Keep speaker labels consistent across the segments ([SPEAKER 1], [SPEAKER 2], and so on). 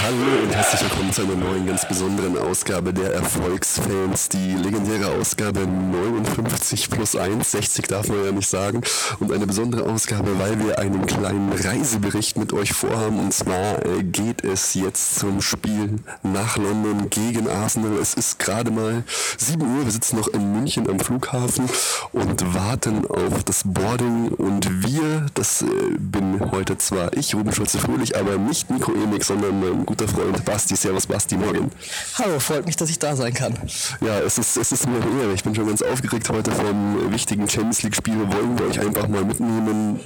[SPEAKER 1] Hallo und herzlich willkommen zu einer neuen, ganz besonderen Ausgabe der Erfolgsfans. Die legendäre Ausgabe 59 plus 1, 60 darf man ja nicht sagen. Und eine besondere Ausgabe, weil wir einen kleinen Reisebericht mit euch vorhaben. Und zwar äh, geht es jetzt zum Spiel nach London gegen Arsenal. Es ist gerade mal 7 Uhr. Wir sitzen noch in München am Flughafen und warten auf das Boarding. Und wir, das äh, bin heute zwar ich, Ruben Schulze-Fröhlich, aber nicht Nico Emig, sondern mein guter Freund Basti. Servus Basti, morgen.
[SPEAKER 2] Hallo, freut mich, dass ich da sein kann.
[SPEAKER 1] Ja, es ist, es ist mir eine Ehre. Ich bin schon ganz aufgeregt heute vom wichtigen Champions League-Spiel. Wir wollen wir euch einfach mal mitnehmen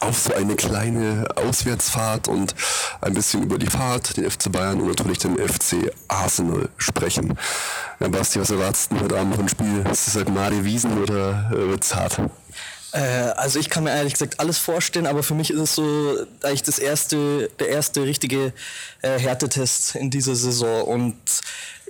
[SPEAKER 1] auf so eine kleine Auswärtsfahrt und ein bisschen über die Fahrt, den FC Bayern und natürlich den FC Arsenal sprechen. Ja, Basti, was erwartest du heute Abend noch ein Spiel? Ist es halt Mari Wiesen oder äh, wird's hart?
[SPEAKER 2] Äh, also ich kann mir ehrlich gesagt alles vorstellen, aber für mich ist es so eigentlich das erste, der erste richtige äh, Härtetest in dieser Saison und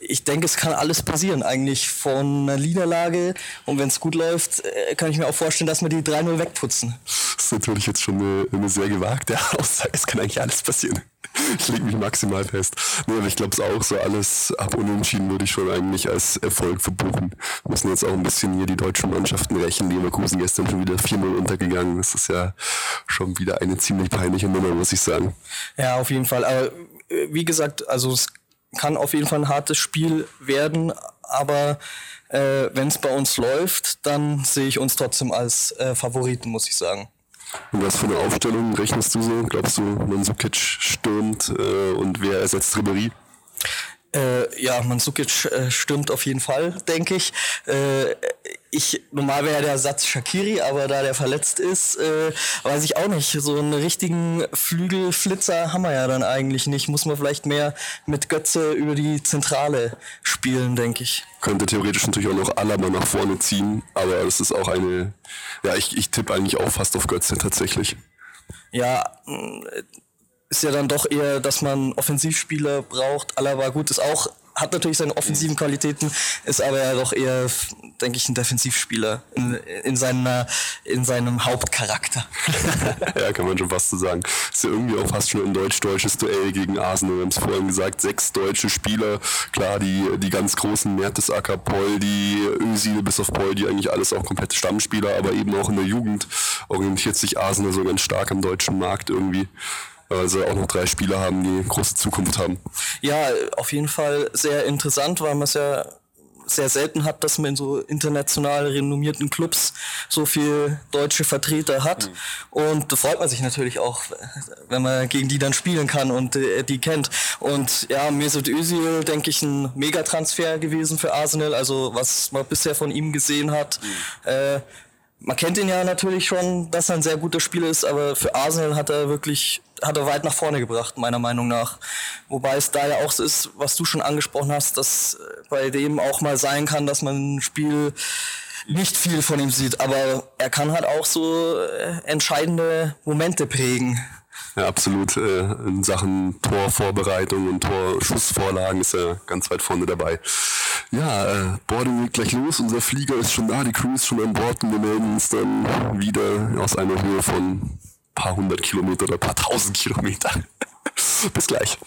[SPEAKER 2] ich denke, es kann alles passieren, eigentlich von einer Niederlage. Und wenn es gut läuft, äh, kann ich mir auch vorstellen, dass wir die 3-0 wegputzen.
[SPEAKER 1] Das ist natürlich jetzt schon eine, eine sehr gewagte Aussage. Es kann eigentlich alles passieren. Ich lege mich maximal fest. Nee, aber ich glaube es auch, so alles ab Unentschieden würde ich schon eigentlich als Erfolg verbuchen. Wir müssen jetzt auch ein bisschen hier die deutschen Mannschaften rächen. Leverkusen gestern schon wieder 4-0 untergegangen. Das ist ja schon wieder eine ziemlich peinliche Nummer, muss ich sagen.
[SPEAKER 2] Ja, auf jeden Fall. Aber äh, wie gesagt, also es kann auf jeden Fall ein hartes Spiel werden, aber äh, wenn es bei uns läuft, dann sehe ich uns trotzdem als äh, Favoriten, muss ich sagen.
[SPEAKER 1] Und was für eine Aufstellung rechnest du so? Glaubst du, Mansukic stürmt äh, und wer ersetzt Ribéry?
[SPEAKER 2] Äh, ja, Mansukic äh, stürmt auf jeden Fall, denke ich. Äh, ich normal wäre ja der Satz Shakiri, aber da der verletzt ist, äh, weiß ich auch nicht. So einen richtigen Flügelflitzer haben wir ja dann eigentlich nicht. Muss man vielleicht mehr mit Götze über die Zentrale spielen, denke ich.
[SPEAKER 1] Könnte theoretisch natürlich auch noch Alaba nach vorne ziehen, aber das ist auch eine. Ja, ich, ich tippe eigentlich auch fast auf Götze tatsächlich.
[SPEAKER 2] Ja, ist ja dann doch eher, dass man Offensivspieler braucht. Alaba gut ist auch hat natürlich seine offensiven Qualitäten, ist aber ja doch eher, denke ich, ein Defensivspieler in, in, seiner, in seinem Hauptcharakter.
[SPEAKER 1] ja, kann man schon fast so sagen. Ist ja irgendwie auch fast schon ein deutsch-deutsches Duell gegen Arsenal. Wir haben es vorhin gesagt, sechs deutsche Spieler. Klar, die, die ganz großen Mertesacker, Poldi, Özil bis auf Poldi, eigentlich alles auch komplette Stammspieler, aber eben auch in der Jugend orientiert sich Arsenal so ganz stark am deutschen Markt irgendwie weil sie auch noch drei Spieler haben, die große Zukunft haben.
[SPEAKER 2] Ja, auf jeden Fall sehr interessant, weil man es ja sehr selten hat, dass man in so international renommierten Clubs so viel deutsche Vertreter hat. Mhm. Und da freut man sich natürlich auch, wenn man gegen die dann spielen kann und äh, die kennt. Und ja, Mesut Özil, denke ich, ein Megatransfer gewesen für Arsenal. Also was man bisher von ihm gesehen hat. Mhm. Äh, man kennt ihn ja natürlich schon, dass er ein sehr guter Spieler ist, aber für Arsenal hat er wirklich, hat er weit nach vorne gebracht, meiner Meinung nach. Wobei es da ja auch so ist, was du schon angesprochen hast, dass bei dem auch mal sein kann, dass man ein Spiel nicht viel von ihm sieht, aber er kann halt auch so äh, entscheidende Momente prägen.
[SPEAKER 1] Ja, absolut. Äh, in Sachen Torvorbereitung und Torschussvorlagen ist er ganz weit vorne dabei. Ja, äh, Boarding geht gleich los. Unser Flieger ist schon da, die Crew ist schon an Bord und wir melden uns dann wieder aus einer Höhe von paar hundert Kilometer oder paar tausend Kilometer. Bis gleich.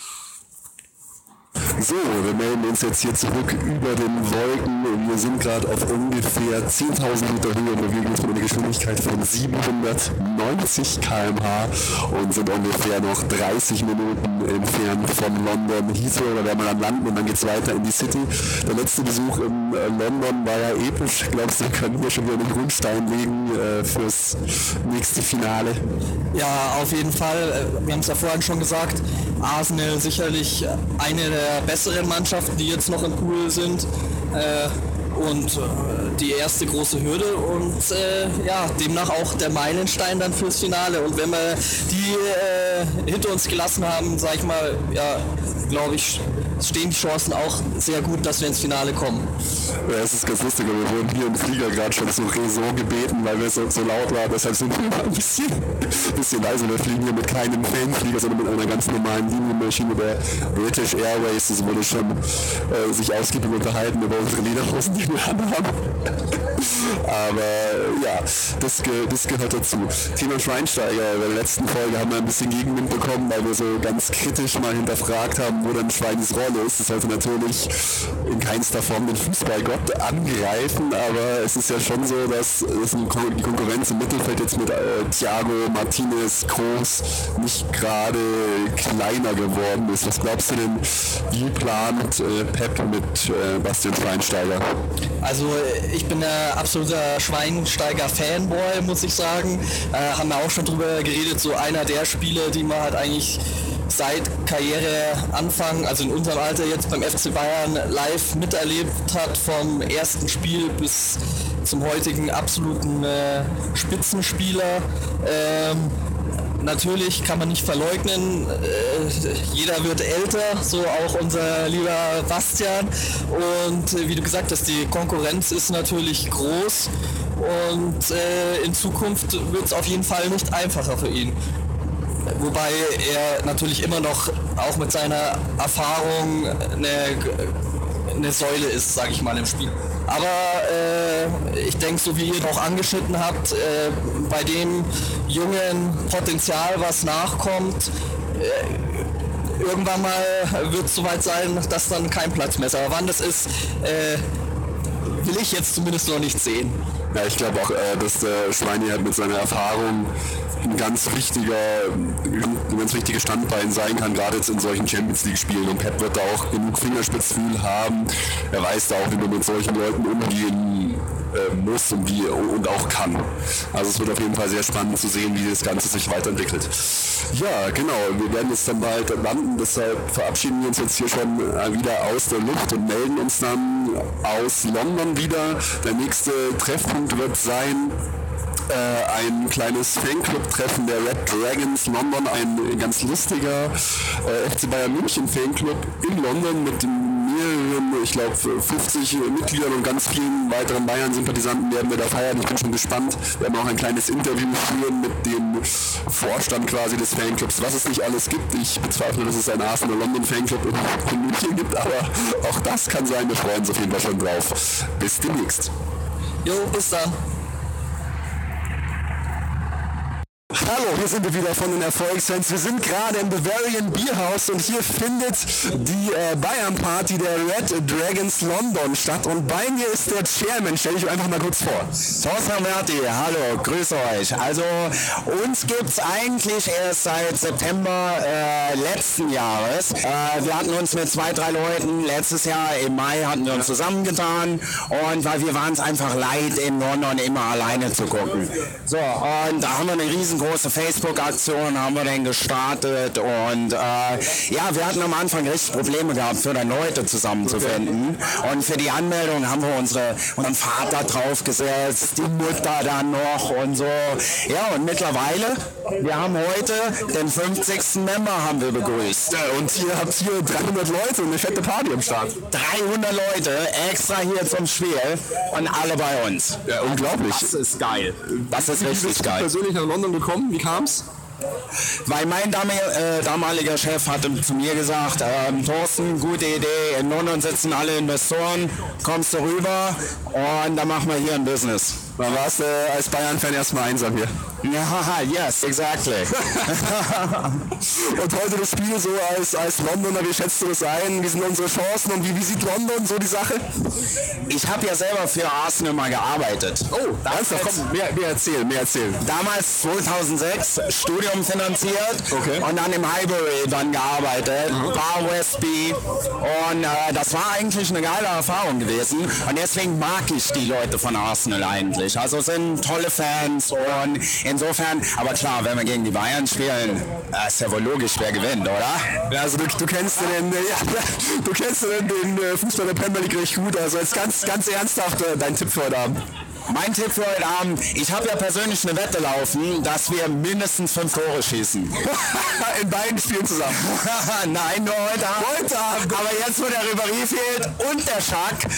[SPEAKER 1] So, wir melden uns jetzt hier zurück über den Wolken und wir sind gerade auf ungefähr 10.000 Meter Höhe und bewegen uns mit einer Geschwindigkeit von 790 km/h und sind ungefähr noch 30 Minuten entfernt von London Heathrow. Da werden wir dann landen und dann geht es weiter in die City. Der letzte Besuch in äh, London war ja episch. Glaubst du, wir können hier schon wieder einen Grundstein legen äh, fürs nächste Finale?
[SPEAKER 2] Ja, auf jeden Fall. Äh, wir haben es ja vorhin schon gesagt. Arsenal sicherlich eine der der besseren Mannschaften, die jetzt noch im Pool sind. Äh, und äh, die erste große Hürde und äh, ja, demnach auch der Meilenstein dann fürs Finale. Und wenn wir die äh, hinter uns gelassen haben, sag ich mal, ja, glaube ich, stehen die Chancen auch sehr gut, dass wir ins Finale kommen.
[SPEAKER 1] Ja, es ist ganz lustig, wir wurden hier im Flieger gerade schon zur Raison gebeten, weil wir so, so laut waren. Deshalb sind wir ein bisschen, bisschen leise. Wir fliegen hier mit keinem Fanflieger, sondern mit einer ganz normalen Linienmaschine der British Airways. Es wurde schon äh, sich ausgiebig unterhalten über unsere Lederhosen, die wir haben. Aber ja, das, ge das gehört dazu. Thema Schweinsteiger. In der letzten Folge haben wir ein bisschen Gegenwind bekommen, weil wir so ganz kritisch mal hinterfragt haben, wo denn Schweins ist. Das sollte natürlich in keinster Form den Fußballgott angreifen, aber es ist ja schon so, dass, die Konkurrenz im Mittelfeld jetzt mit äh, Thiago, Martinez, Groß nicht gerade kleiner geworden ist. Was glaubst du denn, wie plant äh, Pep mit äh, Bastian Schweinsteiger?
[SPEAKER 2] Also ich bin ein absoluter Schweinsteiger-Fanboy, muss ich sagen. Äh, haben wir auch schon drüber geredet, so einer der Spiele, die man halt eigentlich seit Karriereanfang, also in unserem Alter jetzt beim FC Bayern live miterlebt hat, vom ersten Spiel bis zum heutigen absoluten äh, Spitzenspieler. Ähm, natürlich kann man nicht verleugnen, äh, jeder wird älter, so auch unser lieber Bastian. Und äh, wie du gesagt hast, die Konkurrenz ist natürlich groß und äh, in Zukunft wird es auf jeden Fall nicht einfacher für ihn. Wobei er natürlich immer noch auch mit seiner Erfahrung eine, eine Säule ist, sage ich mal, im Spiel. Aber äh, ich denke, so wie ihr auch angeschnitten habt, äh, bei dem jungen Potenzial, was nachkommt, äh, irgendwann mal wird es soweit sein, dass dann kein Platz mehr ist. Aber wann das ist, äh, will ich jetzt zumindest noch nicht sehen.
[SPEAKER 1] Ja, ich glaube auch, äh, dass der Schweini halt mit seiner Erfahrung ein ganz wichtiger, ein ganz wichtiges Standbein sein kann, gerade jetzt in solchen Champions League Spielen. Und Pep wird da auch genug Fingerspitzgefühl haben. Er weiß da auch, wie man mit solchen Leuten umgehen äh, muss und, wie, und auch kann. Also es wird auf jeden Fall sehr spannend zu sehen, wie das Ganze sich weiterentwickelt. Ja, genau. Wir werden jetzt dann bald landen. Deshalb verabschieden wir uns jetzt hier schon äh, wieder aus der Luft und melden uns dann aus London wieder. Der nächste Treffpunkt wird sein äh, ein kleines Fanclub-Treffen der Red Dragons London, ein ganz lustiger äh, FC Bayern München Fanclub in London mit mehreren, ich glaube 50 Mitgliedern und ganz vielen weiteren Bayern-Sympathisanten werden wir da feiern. Ich bin schon gespannt. Wir werden auch ein kleines Interview führen mit dem Vorstand quasi des Fanclubs, was es nicht alles gibt. Ich bezweifle, dass es einen Arsenal London Fanclub in München gibt, aber auch das kann sein. Wir freuen uns auf jeden Fall schon drauf. Bis demnächst.
[SPEAKER 2] Jo, bis dann.
[SPEAKER 1] Hallo, hier sind wir wieder von den Erfolgsfans. Wir sind gerade im Bavarian Bierhaus und hier findet die äh, Bayern Party der Red Dragons London statt. Und bei mir ist der Chairman. Stell dich einfach mal kurz vor.
[SPEAKER 3] Thorsten Merti, hallo, grüße euch. Also uns gibt es eigentlich erst seit September äh, letzten Jahres. Äh, wir hatten uns mit zwei, drei Leuten letztes Jahr im Mai hatten wir uns zusammengetan und weil wir waren es einfach leid, in London immer alleine zu gucken. So, und da haben wir eine riesengroße große Facebook-Aktion haben wir dann gestartet und äh, ja, wir hatten am Anfang richtig Probleme gehabt, für dann Leute zusammenzufinden. Und für die Anmeldung haben wir unsere, unseren Vater draufgesetzt, die Mutter dann noch und so. Ja, und mittlerweile, wir haben heute den 50. Member haben wir begrüßt.
[SPEAKER 1] Und ihr habt hier 300 Leute und eine fette Party am Start.
[SPEAKER 3] 300 Leute extra hier zum Spiel und alle bei uns.
[SPEAKER 1] Ja, unglaublich.
[SPEAKER 3] Das ist geil. Das ist richtig geil.
[SPEAKER 1] persönlich nach London gekommen? Gekommen? Wie kam's?
[SPEAKER 3] Weil mein äh, damaliger Chef hatte zu mir gesagt, ähm, Thorsten, gute Idee, in London sitzen alle Investoren, kommst du rüber und dann machen wir hier ein Business.
[SPEAKER 1] Dann warst du äh, als Bayern-Fan erstmal einsam hier.
[SPEAKER 3] Ja, yes, exactly.
[SPEAKER 1] und heute das Spiel so als, als Londoner, wie schätzt du das ein? Wie sind unsere Chancen und wie, wie sieht London so die Sache?
[SPEAKER 3] Ich habe ja selber für Arsenal mal gearbeitet.
[SPEAKER 1] Oh, ernsthaft? Komm, mehr, mehr erzählen, mehr erzählen.
[SPEAKER 3] Damals 2006 Studium finanziert
[SPEAKER 1] okay.
[SPEAKER 3] und dann im Highbury dann gearbeitet, mhm. Bar Westby und äh, das war eigentlich eine geile Erfahrung gewesen und deswegen mag ich die Leute von Arsenal eigentlich. Also sind tolle Fans und insofern, aber klar, wenn wir gegen die Bayern spielen, äh, ist ja wohl logisch, wer gewinnt, oder?
[SPEAKER 1] Ja, also du, du kennst den, ja, du kennst den, den äh, Fußball der Premier League recht gut. Also jetzt ganz, ganz ernsthaft äh, dein Tipp für heute Abend.
[SPEAKER 3] Mein Tipp für heute Abend, ich habe ja persönlich eine Wette laufen, dass wir mindestens fünf Tore schießen.
[SPEAKER 4] In beiden Spielen zusammen.
[SPEAKER 3] Nein, nur heute Abend.
[SPEAKER 4] Heute Abend.
[SPEAKER 3] Aber jetzt, wo der Ribéry fehlt und der Schack,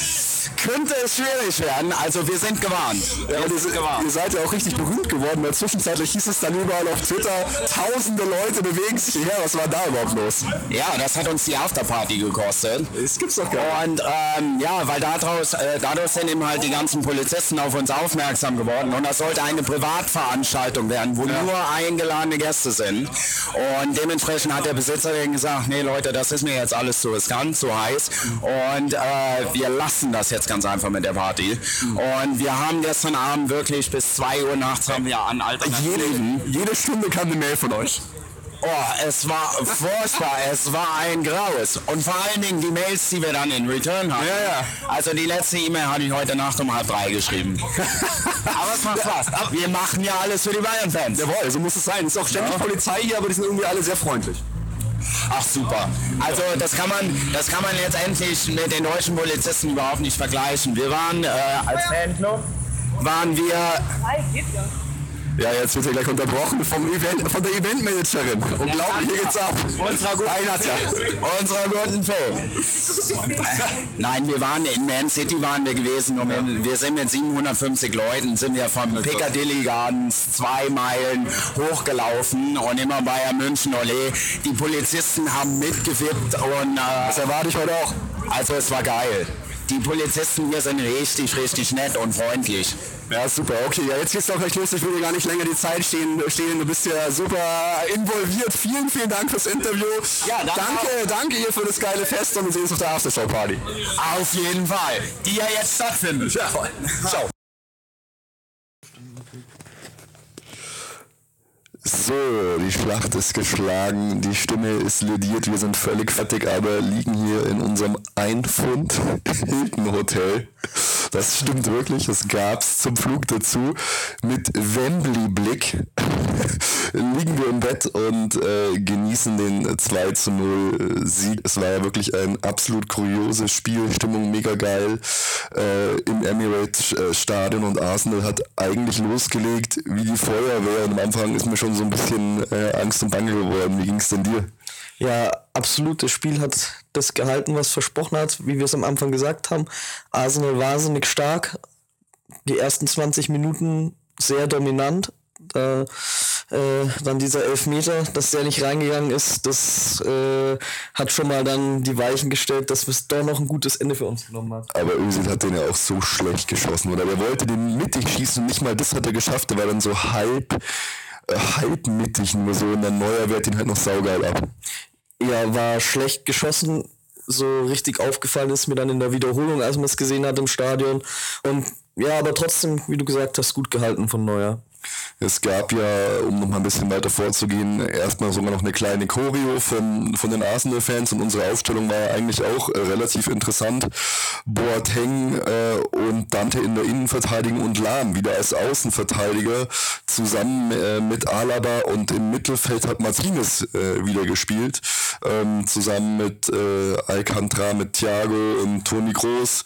[SPEAKER 3] könnte es schwierig werden. Also wir sind gewarnt.
[SPEAKER 4] Ja, und ihr, ihr seid ja auch richtig berühmt geworden, weil zwischenzeitlich hieß es dann überall auf Twitter, tausende Leute bewegen sich hierher. Was war da überhaupt los?
[SPEAKER 3] Ja, das hat uns die Afterparty gekostet.
[SPEAKER 4] Das gibt's doch gar
[SPEAKER 3] nicht. Und ähm, ja, weil daraus, äh, dadurch sind eben halt die ganzen Polizisten auf uns aufmerksam geworden und das sollte eine Privatveranstaltung werden, wo ja. nur eingeladene Gäste sind. Und dementsprechend hat der Besitzer dann gesagt, nee Leute, das ist mir jetzt alles zu riskant, zu heiß und äh, wir lassen das jetzt ganz einfach mit der Party. Und wir haben gestern Abend wirklich bis 2 Uhr nachts haben wir an
[SPEAKER 4] Alternativen. Jede, jede Stunde kam eine Mail von euch.
[SPEAKER 3] Oh, es war furchtbar, es war ein Graues. Und vor allen Dingen die Mails, die wir dann in Return hatten.
[SPEAKER 4] Ja, ja.
[SPEAKER 3] Also die letzte E-Mail habe ich heute Nacht um halb drei geschrieben. aber es macht Spaß. Wir machen ja alles für die Bayern-Fans.
[SPEAKER 4] Jawohl, so muss es sein. Es ist auch ständig. Polizei hier, aber die sind irgendwie alle sehr freundlich.
[SPEAKER 3] Ach super. Also das kann man, das kann man letztendlich mit den deutschen Polizisten überhaupt nicht vergleichen. Wir waren äh, als Fanclub waren wir
[SPEAKER 4] ja, jetzt wird er gleich unterbrochen vom Event, von der Eventmanagerin. Unglaublich, hier geht's ab.
[SPEAKER 3] Unserer guten Unserer guten Film. Nein, wir waren in Man City waren wir gewesen und wir sind mit 750 Leuten, sind wir vom Piccadilly Gardens zwei Meilen hochgelaufen und immer bei München Ole. Die Polizisten haben mitgewippt und... Äh,
[SPEAKER 4] das erwarte ich heute auch.
[SPEAKER 3] Also es war geil. Die Polizisten hier sind richtig, richtig nett und freundlich.
[SPEAKER 4] Ja, super. Okay, ja, jetzt geht's doch gleich los. Ich will dir gar nicht länger die Zeit stehen. stehen. Du bist ja super involviert. Vielen, vielen Dank fürs Interview. Ja, danke, danke, danke ihr für das geile Fest und wir sehen uns auf der Aftershow-Party.
[SPEAKER 3] Auf jeden Fall. Die ja jetzt stattfindet. Ja, voll. Ciao.
[SPEAKER 4] So, die Schlacht ist geschlagen, die Stimme ist lediert, wir sind völlig fertig, aber liegen hier in unserem Einfund Hilton Hotel. Das stimmt wirklich, es gab's zum Flug dazu. Mit Wembley-Blick liegen wir im Bett und äh, genießen den 2 zu 0 Sieg. Es war ja wirklich ein absolut kurioses Spiel, Stimmung mega geil äh, im Emirates äh, Stadion und Arsenal hat eigentlich losgelegt wie die Feuerwehr und am Anfang ist mir schon so ein bisschen äh, Angst und Bange geworden. Wie ging es denn dir?
[SPEAKER 2] Ja, absolut. Das Spiel hat das gehalten, was versprochen hat, wie wir es am Anfang gesagt haben. Arsenal wahnsinnig stark. Die ersten 20 Minuten sehr dominant. Da, äh, dann dieser Elfmeter, dass der nicht reingegangen ist, das äh, hat schon mal dann die Weichen gestellt, dass es doch noch ein gutes Ende für uns genommen hat.
[SPEAKER 4] Aber Özil hat den ja auch so schlecht geschossen, oder? Er wollte den mittig schießen und nicht mal das hat er geschafft. Er war dann so halb äh, halbmittig nur so und dann Neuer wehrt ihn halt noch saugeil ab.
[SPEAKER 2] Ja, war schlecht geschossen. So richtig aufgefallen ist mir dann in der Wiederholung, als man es gesehen hat im Stadion. Und ja, aber trotzdem, wie du gesagt hast, gut gehalten von Neuer.
[SPEAKER 4] Es gab ja, um noch mal ein bisschen weiter vorzugehen, erstmal sogar noch eine kleine Choreo von, von den Arsenal-Fans und unsere Aufstellung war eigentlich auch äh, relativ interessant. Boateng äh, und Dante in der Innenverteidigung und Lahm wieder als Außenverteidiger zusammen äh, mit Alaba und im Mittelfeld hat Martinez äh, wieder gespielt, ähm, zusammen mit äh, Alcantara, mit Thiago und Toni Groß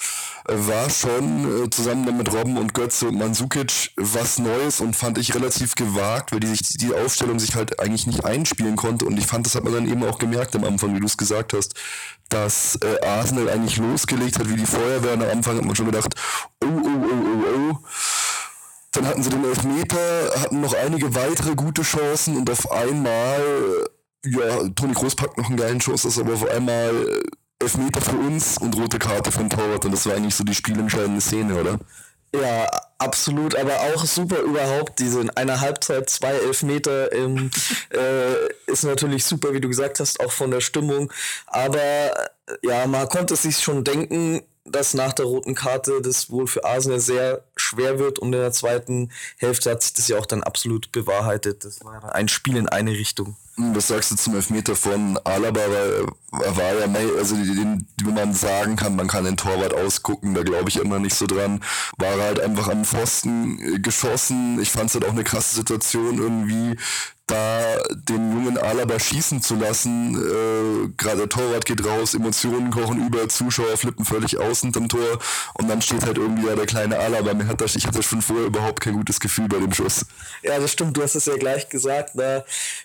[SPEAKER 4] war schon äh, zusammen mit Robben und Götze und Mansukic was Neues und fand ich relativ gewagt, weil die sich die Aufstellung sich halt eigentlich nicht einspielen konnte und ich fand, das hat man dann eben auch gemerkt am Anfang, wie du es gesagt hast, dass äh, Arsenal eigentlich losgelegt hat wie die Feuerwehr und am Anfang hat man schon gedacht, oh, oh, oh, oh, oh. Dann hatten sie den Elfmeter, hatten noch einige weitere gute Chancen und auf einmal, ja, Toni Groß packt noch einen geilen Schuss, das aber auf einmal Elfmeter für uns und rote Karte von Torwart und das war eigentlich so die spielentscheidende Szene, oder?
[SPEAKER 2] Ja, absolut, aber auch super überhaupt, diese in einer Halbzeit zwei Elfmeter im, äh, ist natürlich super, wie du gesagt hast, auch von der Stimmung. Aber ja, man konnte sich schon denken, dass nach der roten Karte das wohl für Arsenal sehr schwer wird und in der zweiten Hälfte hat sich das ja auch dann absolut bewahrheitet. Das war ein Spiel in eine Richtung.
[SPEAKER 4] Was sagst du zum Elfmeter von Alaba? Weil war ja, also den, wie man sagen kann, man kann den Torwart ausgucken, da glaube ich immer nicht so dran. War halt einfach am Pfosten geschossen. Ich fand es halt auch eine krasse Situation irgendwie da den jungen Alaba schießen zu lassen. Äh, Gerade der Torwart geht raus, Emotionen kochen über, Zuschauer flippen völlig aus hinterm Tor und dann steht halt irgendwie ja der kleine Alaba. Mir hat das, ich hatte schon vorher überhaupt kein gutes Gefühl bei dem Schuss.
[SPEAKER 2] Ja, das stimmt, du hast es ja gleich gesagt. Na,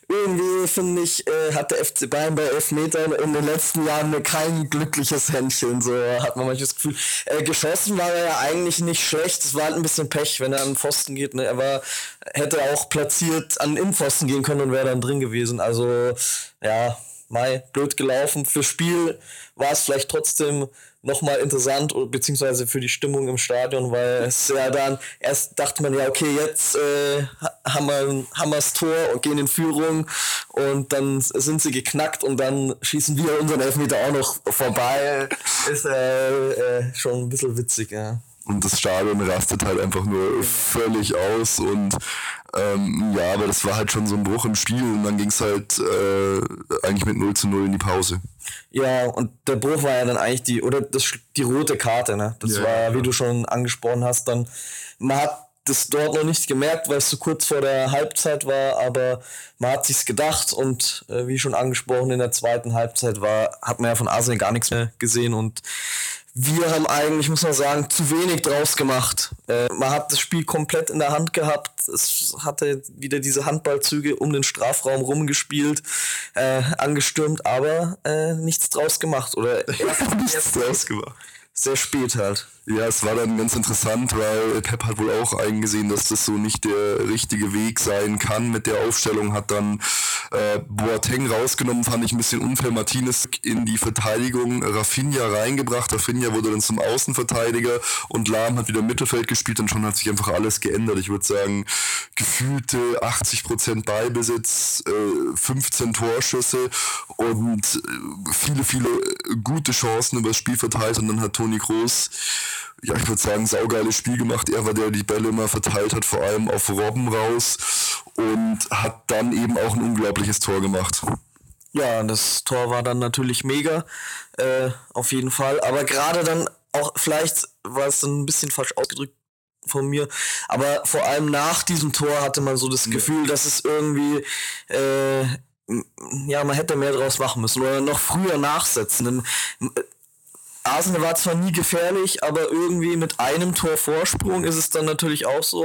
[SPEAKER 2] irgendwie finde ich, äh, hat der FC Bayern bei Elfmetern in den letzten Jahren kein glückliches Händchen. So hat man manchmal das Gefühl. Äh, geschossen war er ja eigentlich nicht schlecht. Es war halt ein bisschen Pech, wenn er an den Pfosten geht. Ne? Er war, hätte auch platziert an den Innenpfosten gehen können und wäre dann drin gewesen. Also ja, Mai, blöd gelaufen. Für Spiel war es vielleicht trotzdem nochmal interessant, beziehungsweise für die Stimmung im Stadion, weil es ja dann, erst dachte man ja, okay, jetzt äh, haben, wir, haben wir das Tor und gehen in Führung und dann sind sie geknackt und dann schießen wir unseren Elfmeter auch noch vorbei. Ist äh, äh, schon ein bisschen witzig, ja.
[SPEAKER 4] Und das Stadion rastet halt einfach nur völlig aus und ähm, ja, aber das war halt schon so ein Bruch im Spiel und dann ging es halt äh, eigentlich mit 0 zu 0 in die Pause.
[SPEAKER 2] Ja, und der Bruch war ja dann eigentlich die, oder das, die rote Karte, ne? Das ja, war, ja. wie du schon angesprochen hast, dann, man hat das dort noch nicht gemerkt, weil es so kurz vor der Halbzeit war, aber man hat sich's gedacht und äh, wie schon angesprochen, in der zweiten Halbzeit war, hat man ja von Arsenal gar nichts mehr gesehen und wir haben eigentlich, muss man sagen, zu wenig draus gemacht. Äh, man hat das Spiel komplett in der Hand gehabt. Es hatte wieder diese Handballzüge um den Strafraum rumgespielt, äh, angestürmt, aber äh, nichts draus gemacht. Oder
[SPEAKER 4] erst, nichts draus gemacht.
[SPEAKER 2] Sehr spät halt.
[SPEAKER 4] Ja, es war dann ganz interessant, weil Pep hat wohl auch eingesehen, dass das so nicht der richtige Weg sein kann mit der Aufstellung, hat dann äh, Boateng rausgenommen, fand ich ein bisschen unfair, Martinez in die Verteidigung, Rafinha reingebracht, Rafinha wurde dann zum Außenverteidiger und Lahm hat wieder Mittelfeld gespielt und schon hat sich einfach alles geändert. Ich würde sagen, gefühlte 80% Beibesitz, äh, 15 Torschüsse und äh, viele, viele gute Chancen über das Spiel verteilt und dann hat Toni Kroos ja, ich würde sagen, saugeiles Spiel gemacht. Er war der, der die Bälle immer verteilt hat, vor allem auf Robben raus und hat dann eben auch ein unglaubliches Tor gemacht.
[SPEAKER 2] Ja, das Tor war dann natürlich mega, äh, auf jeden Fall. Aber gerade dann auch, vielleicht war es dann ein bisschen falsch ausgedrückt von mir, aber vor allem nach diesem Tor hatte man so das Gefühl, dass es irgendwie äh, ja, man hätte mehr draus machen müssen oder noch früher nachsetzen. Arsenal war zwar nie gefährlich, aber irgendwie mit einem Tor Vorsprung ist es dann natürlich auch so,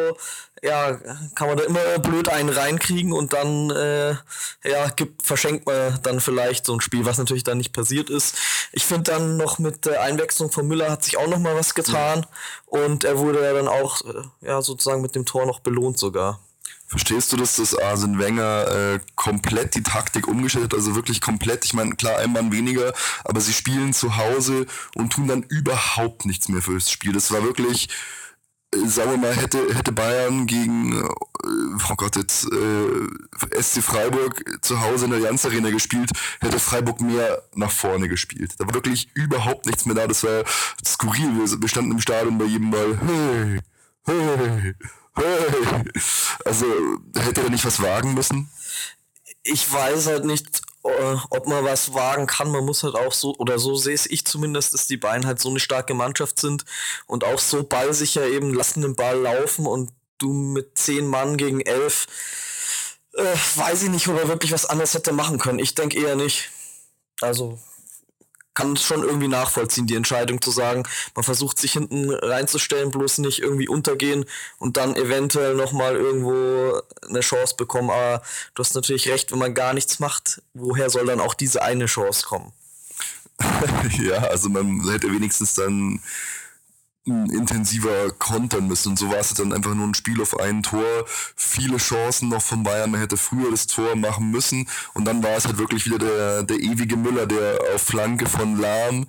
[SPEAKER 2] ja, kann man da immer blöd einen reinkriegen und dann, äh, ja, gibt, verschenkt man dann vielleicht so ein Spiel, was natürlich dann nicht passiert ist. Ich finde dann noch mit der Einwechslung von Müller hat sich auch noch mal was getan mhm. und er wurde ja dann auch, äh, ja, sozusagen mit dem Tor noch belohnt sogar.
[SPEAKER 4] Verstehst du, dass das Arsene Wenger äh, komplett die Taktik umgestellt hat? Also wirklich komplett. Ich meine, klar, ein Mann weniger, aber sie spielen zu Hause und tun dann überhaupt nichts mehr fürs Spiel. Das war wirklich, äh, sagen wir mal, hätte, hätte Bayern gegen, äh, oh Gott, jetzt äh, SC Freiburg zu Hause in der Jans Arena gespielt, hätte Freiburg mehr nach vorne gespielt. Da war wirklich überhaupt nichts mehr da. Das war skurril. Wir, standen im Stadion bei jedem Ball. Hey, hey, also hätte er nicht was wagen müssen?
[SPEAKER 2] Ich weiß halt nicht, äh, ob man was wagen kann. Man muss halt auch so, oder so sehe ich zumindest, dass die Bayern halt so eine starke Mannschaft sind und auch so ballsicher eben lassen den Ball laufen und du mit zehn Mann gegen elf, äh, weiß ich nicht, ob er wirklich was anderes hätte machen können. Ich denke eher nicht. Also kann es schon irgendwie nachvollziehen, die Entscheidung zu sagen, man versucht sich hinten reinzustellen, bloß nicht irgendwie untergehen und dann eventuell nochmal irgendwo eine Chance bekommen. Aber du hast natürlich recht, wenn man gar nichts macht, woher soll dann auch diese eine Chance kommen?
[SPEAKER 4] ja, also man hätte wenigstens dann intensiver kontern müssen. Und so war es dann einfach nur ein Spiel auf ein Tor. Viele Chancen noch von Bayern. Man hätte früher das Tor machen müssen. Und dann war es halt wirklich wieder der, der ewige Müller, der auf Flanke von Lahm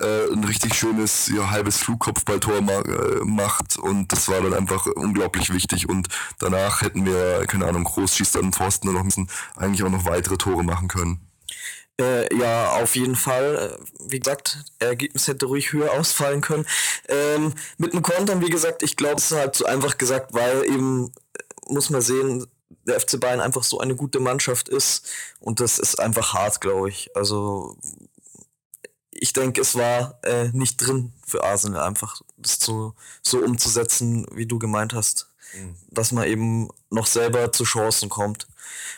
[SPEAKER 4] äh, ein richtig schönes ja, halbes Flugkopfballtor ma äh, macht. Und das war dann einfach unglaublich wichtig. Und danach hätten wir, keine Ahnung, Groß schießt an den Pfosten und noch müssen eigentlich auch noch weitere Tore machen können.
[SPEAKER 2] Äh, ja, auf jeden Fall. Wie gesagt, Ergebnis hätte ruhig höher ausfallen können. Ähm, mit einem Kontern, wie gesagt, ich glaube, es ist halt so einfach gesagt, weil eben, äh, muss man sehen, der FC Bayern einfach so eine gute Mannschaft ist und das ist einfach hart, glaube ich. Also ich denke, es war äh, nicht drin für Arsenal einfach das zu, so umzusetzen, wie du gemeint hast, mhm. dass man eben noch selber zu Chancen kommt.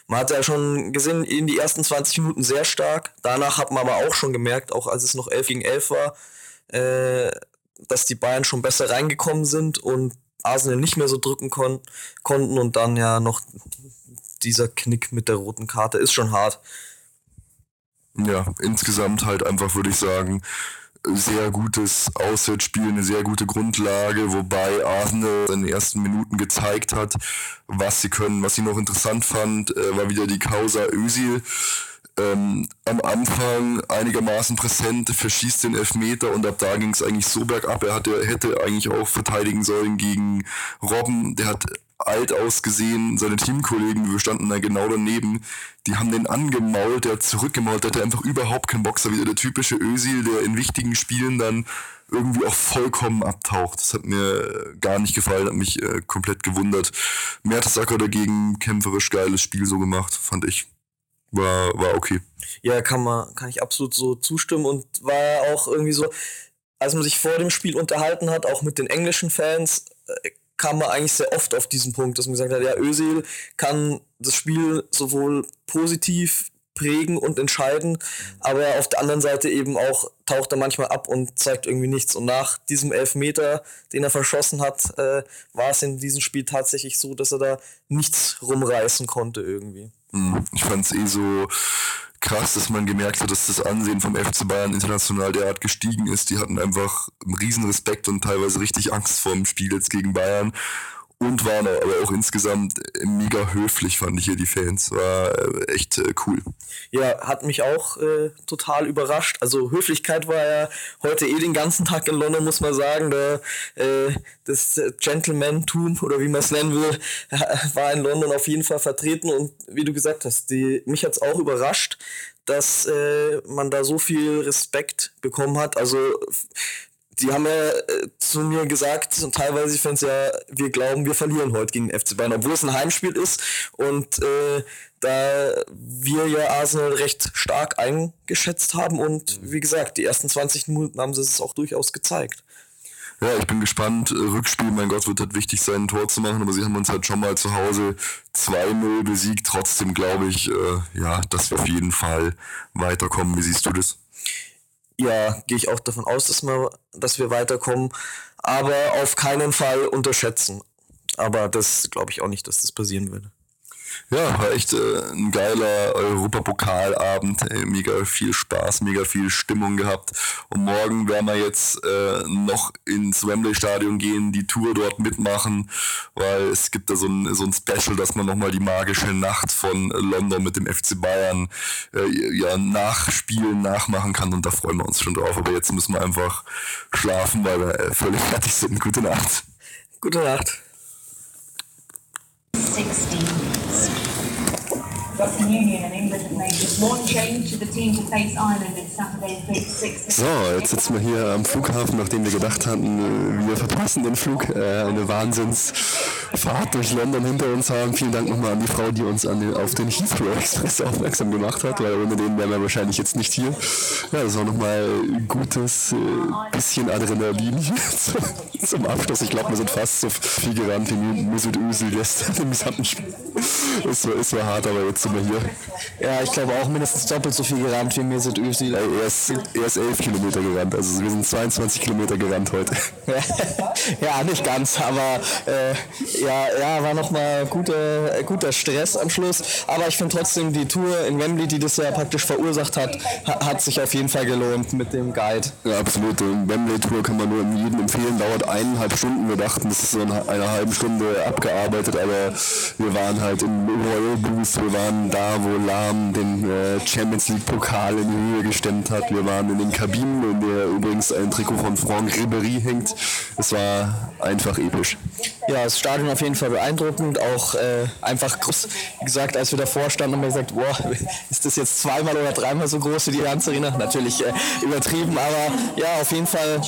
[SPEAKER 2] Man hat ja schon gesehen, in die ersten 20 Minuten sehr stark. Danach hat man aber auch schon gemerkt, auch als es noch 11 gegen 11 war, äh, dass die Bayern schon besser reingekommen sind und Arsenal nicht mehr so drücken kon konnten und dann ja noch dieser Knick mit der roten Karte ist schon hart.
[SPEAKER 4] Ja, insgesamt halt einfach, würde ich sagen, sehr gutes Auswärtsspiel, eine sehr gute Grundlage, wobei Arsenal in den ersten Minuten gezeigt hat, was sie können. Was ich noch interessant fand, äh, war wieder die Causa Özil. Ähm, am Anfang einigermaßen präsent, verschießt den Elfmeter und ab da ging es eigentlich so bergab. Er hatte, hätte eigentlich auch verteidigen sollen gegen Robben. Der hat alt ausgesehen, seine Teamkollegen, wir standen da genau daneben, die haben den angemault, der hat zurückgemault, der hatte einfach überhaupt keinen Boxer, wieder der typische Ösil, der in wichtigen Spielen dann irgendwie auch vollkommen abtaucht. Das hat mir gar nicht gefallen, hat mich äh, komplett gewundert. Mertesacker dagegen, kämpferisch geiles Spiel so gemacht, fand ich. War, war okay.
[SPEAKER 2] Ja, kann man, kann ich absolut so zustimmen und war auch irgendwie so, als man sich vor dem Spiel unterhalten hat, auch mit den englischen Fans, äh, kam man eigentlich sehr oft auf diesen Punkt, dass man gesagt hat, ja, Özil kann das Spiel sowohl positiv prägen und entscheiden, aber auf der anderen Seite eben auch taucht er manchmal ab und zeigt irgendwie nichts. Und nach diesem Elfmeter, den er verschossen hat, äh, war es in diesem Spiel tatsächlich so, dass er da nichts rumreißen konnte irgendwie.
[SPEAKER 4] Hm, ich fand es eh so krass, dass man gemerkt hat, dass das Ansehen vom FC Bayern international derart gestiegen ist. Die hatten einfach einen riesen Respekt und teilweise richtig Angst vor dem Spiel jetzt gegen Bayern und waren aber auch insgesamt mega höflich, fand ich hier die Fans. War äh, echt äh, cool.
[SPEAKER 2] Ja, hat mich auch äh, total überrascht. Also Höflichkeit war ja heute eh den ganzen Tag in London, muss man sagen. Der, äh, das Gentleman-Tum oder wie man es nennen will, war in London auf jeden Fall vertreten. Und wie du gesagt hast, die, mich hat es auch überrascht, dass äh, man da so viel Respekt bekommen hat. Also die haben ja äh, zu mir gesagt, und teilweise Fans ja, wir glauben, wir verlieren heute gegen den FC Bayern, obwohl es ein Heimspiel ist und äh, da wir ja Arsenal recht stark eingeschätzt haben und wie gesagt, die ersten 20 Minuten haben sie es auch durchaus gezeigt.
[SPEAKER 4] Ja, ich bin gespannt. Rückspiel, mein Gott, wird halt wichtig sein, ein Tor zu machen, aber sie haben uns halt schon mal zu Hause 2-0 besiegt. Trotzdem glaube ich, äh, ja, dass wir auf jeden Fall weiterkommen. Wie siehst du das?
[SPEAKER 2] Ja, gehe ich auch davon aus, dass wir, dass wir weiterkommen, aber auf keinen Fall unterschätzen. Aber das glaube ich auch nicht, dass das passieren würde.
[SPEAKER 4] Ja, war echt äh, ein geiler Europapokalabend. Ey, mega viel Spaß, mega viel Stimmung gehabt. Und morgen werden wir jetzt äh, noch ins Wembley-Stadion gehen, die Tour dort mitmachen, weil es gibt da so ein, so ein Special, dass man nochmal die magische Nacht von London mit dem FC Bayern äh, ja, nachspielen, nachmachen kann. Und da freuen wir uns schon drauf. Aber jetzt müssen wir einfach schlafen, weil wir äh, völlig fertig sind. Gute Nacht.
[SPEAKER 2] Gute Nacht.
[SPEAKER 5] 16 minutes.
[SPEAKER 4] So, jetzt sitzen wir hier am Flughafen, nachdem wir gedacht hatten, wir verpassen den Flug. Äh, eine Wahnsinnsfahrt durch London hinter uns haben. Vielen Dank nochmal an die Frau, die uns den, auf den Heathrow Express aufmerksam gemacht hat, weil ohne den wären wir wahrscheinlich jetzt nicht hier. Ja, das war nochmal gutes äh, bisschen Adrenalin zum Abschluss. Ich glaube, wir sind fast so viel gerannt wie Mesut Özil gestern im gesamten Spiel. Es war, es war hart, aber jetzt sind wir hier.
[SPEAKER 2] Ja, ich glaube auch mindestens doppelt so viel gerannt wie Mesut Özil.
[SPEAKER 4] Er ist, er ist elf Kilometer gerannt, also wir sind 22 Kilometer gerannt heute.
[SPEAKER 2] ja, nicht ganz, aber äh, ja, ja, war nochmal guter, guter Stress am Schluss. Aber ich finde trotzdem die Tour in Wembley, die das ja praktisch verursacht hat, hat sich auf jeden Fall gelohnt mit dem Guide.
[SPEAKER 4] Ja, absolut. Die Wembley-Tour kann man nur jedem empfehlen, dauert eineinhalb Stunden. Wir dachten, das ist so in einer halben Stunde abgearbeitet, aber wir waren halt im Royal Boost, wir waren da, wo Lahm den äh, Champions League Pokal in die Höhe gestemmt hat. Wir waren in den Kabinen, in der übrigens ein Trikot von Franck Ribéry hängt. Es war einfach episch.
[SPEAKER 2] Ja, das Stadion auf jeden Fall beeindruckend, auch äh, einfach groß. Wie gesagt, als wir davor standen, haben wir gesagt, boah, ist das jetzt zweimal oder dreimal so groß wie die ganze Arena? Natürlich äh, übertrieben, aber ja, auf jeden Fall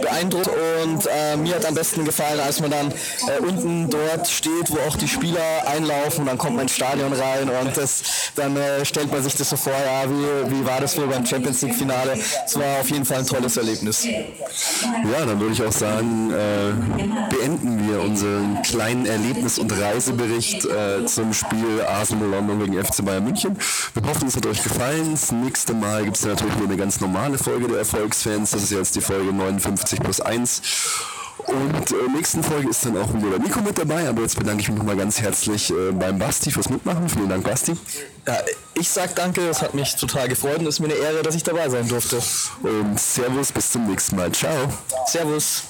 [SPEAKER 2] beeindruckend und äh, mir hat am besten gefallen, als man dann äh, unten dort steht, wo auch die Spieler einlaufen, dann kommt man ins Stadion rein und das, dann äh, stellt man sich das so vor, ja, wie, wie war das für beim Champions League Finale? Es war auf jeden Fall ein tolles Erlebnis.
[SPEAKER 4] Ja, dann würde ich auch sagen, äh, beenden wir unseren kleinen Erlebnis- und Reisebericht äh, zum Spiel Arsenal London gegen FC Bayern München. Wir hoffen, es hat euch gefallen. Das nächste Mal gibt es natürlich nur eine ganz normale Folge der Erfolgsfans. Das ist jetzt die Folge 59 plus 1. Und äh, nächsten Folge ist dann auch wieder der Nico mit dabei, aber jetzt bedanke ich mich nochmal ganz herzlich äh, beim Basti fürs Mitmachen. Vielen Dank, Basti.
[SPEAKER 2] Ja, ich sag danke, es hat mich total gefreut und es ist mir eine Ehre, dass ich dabei sein durfte.
[SPEAKER 4] Und Servus, bis zum nächsten Mal. Ciao.
[SPEAKER 2] Servus.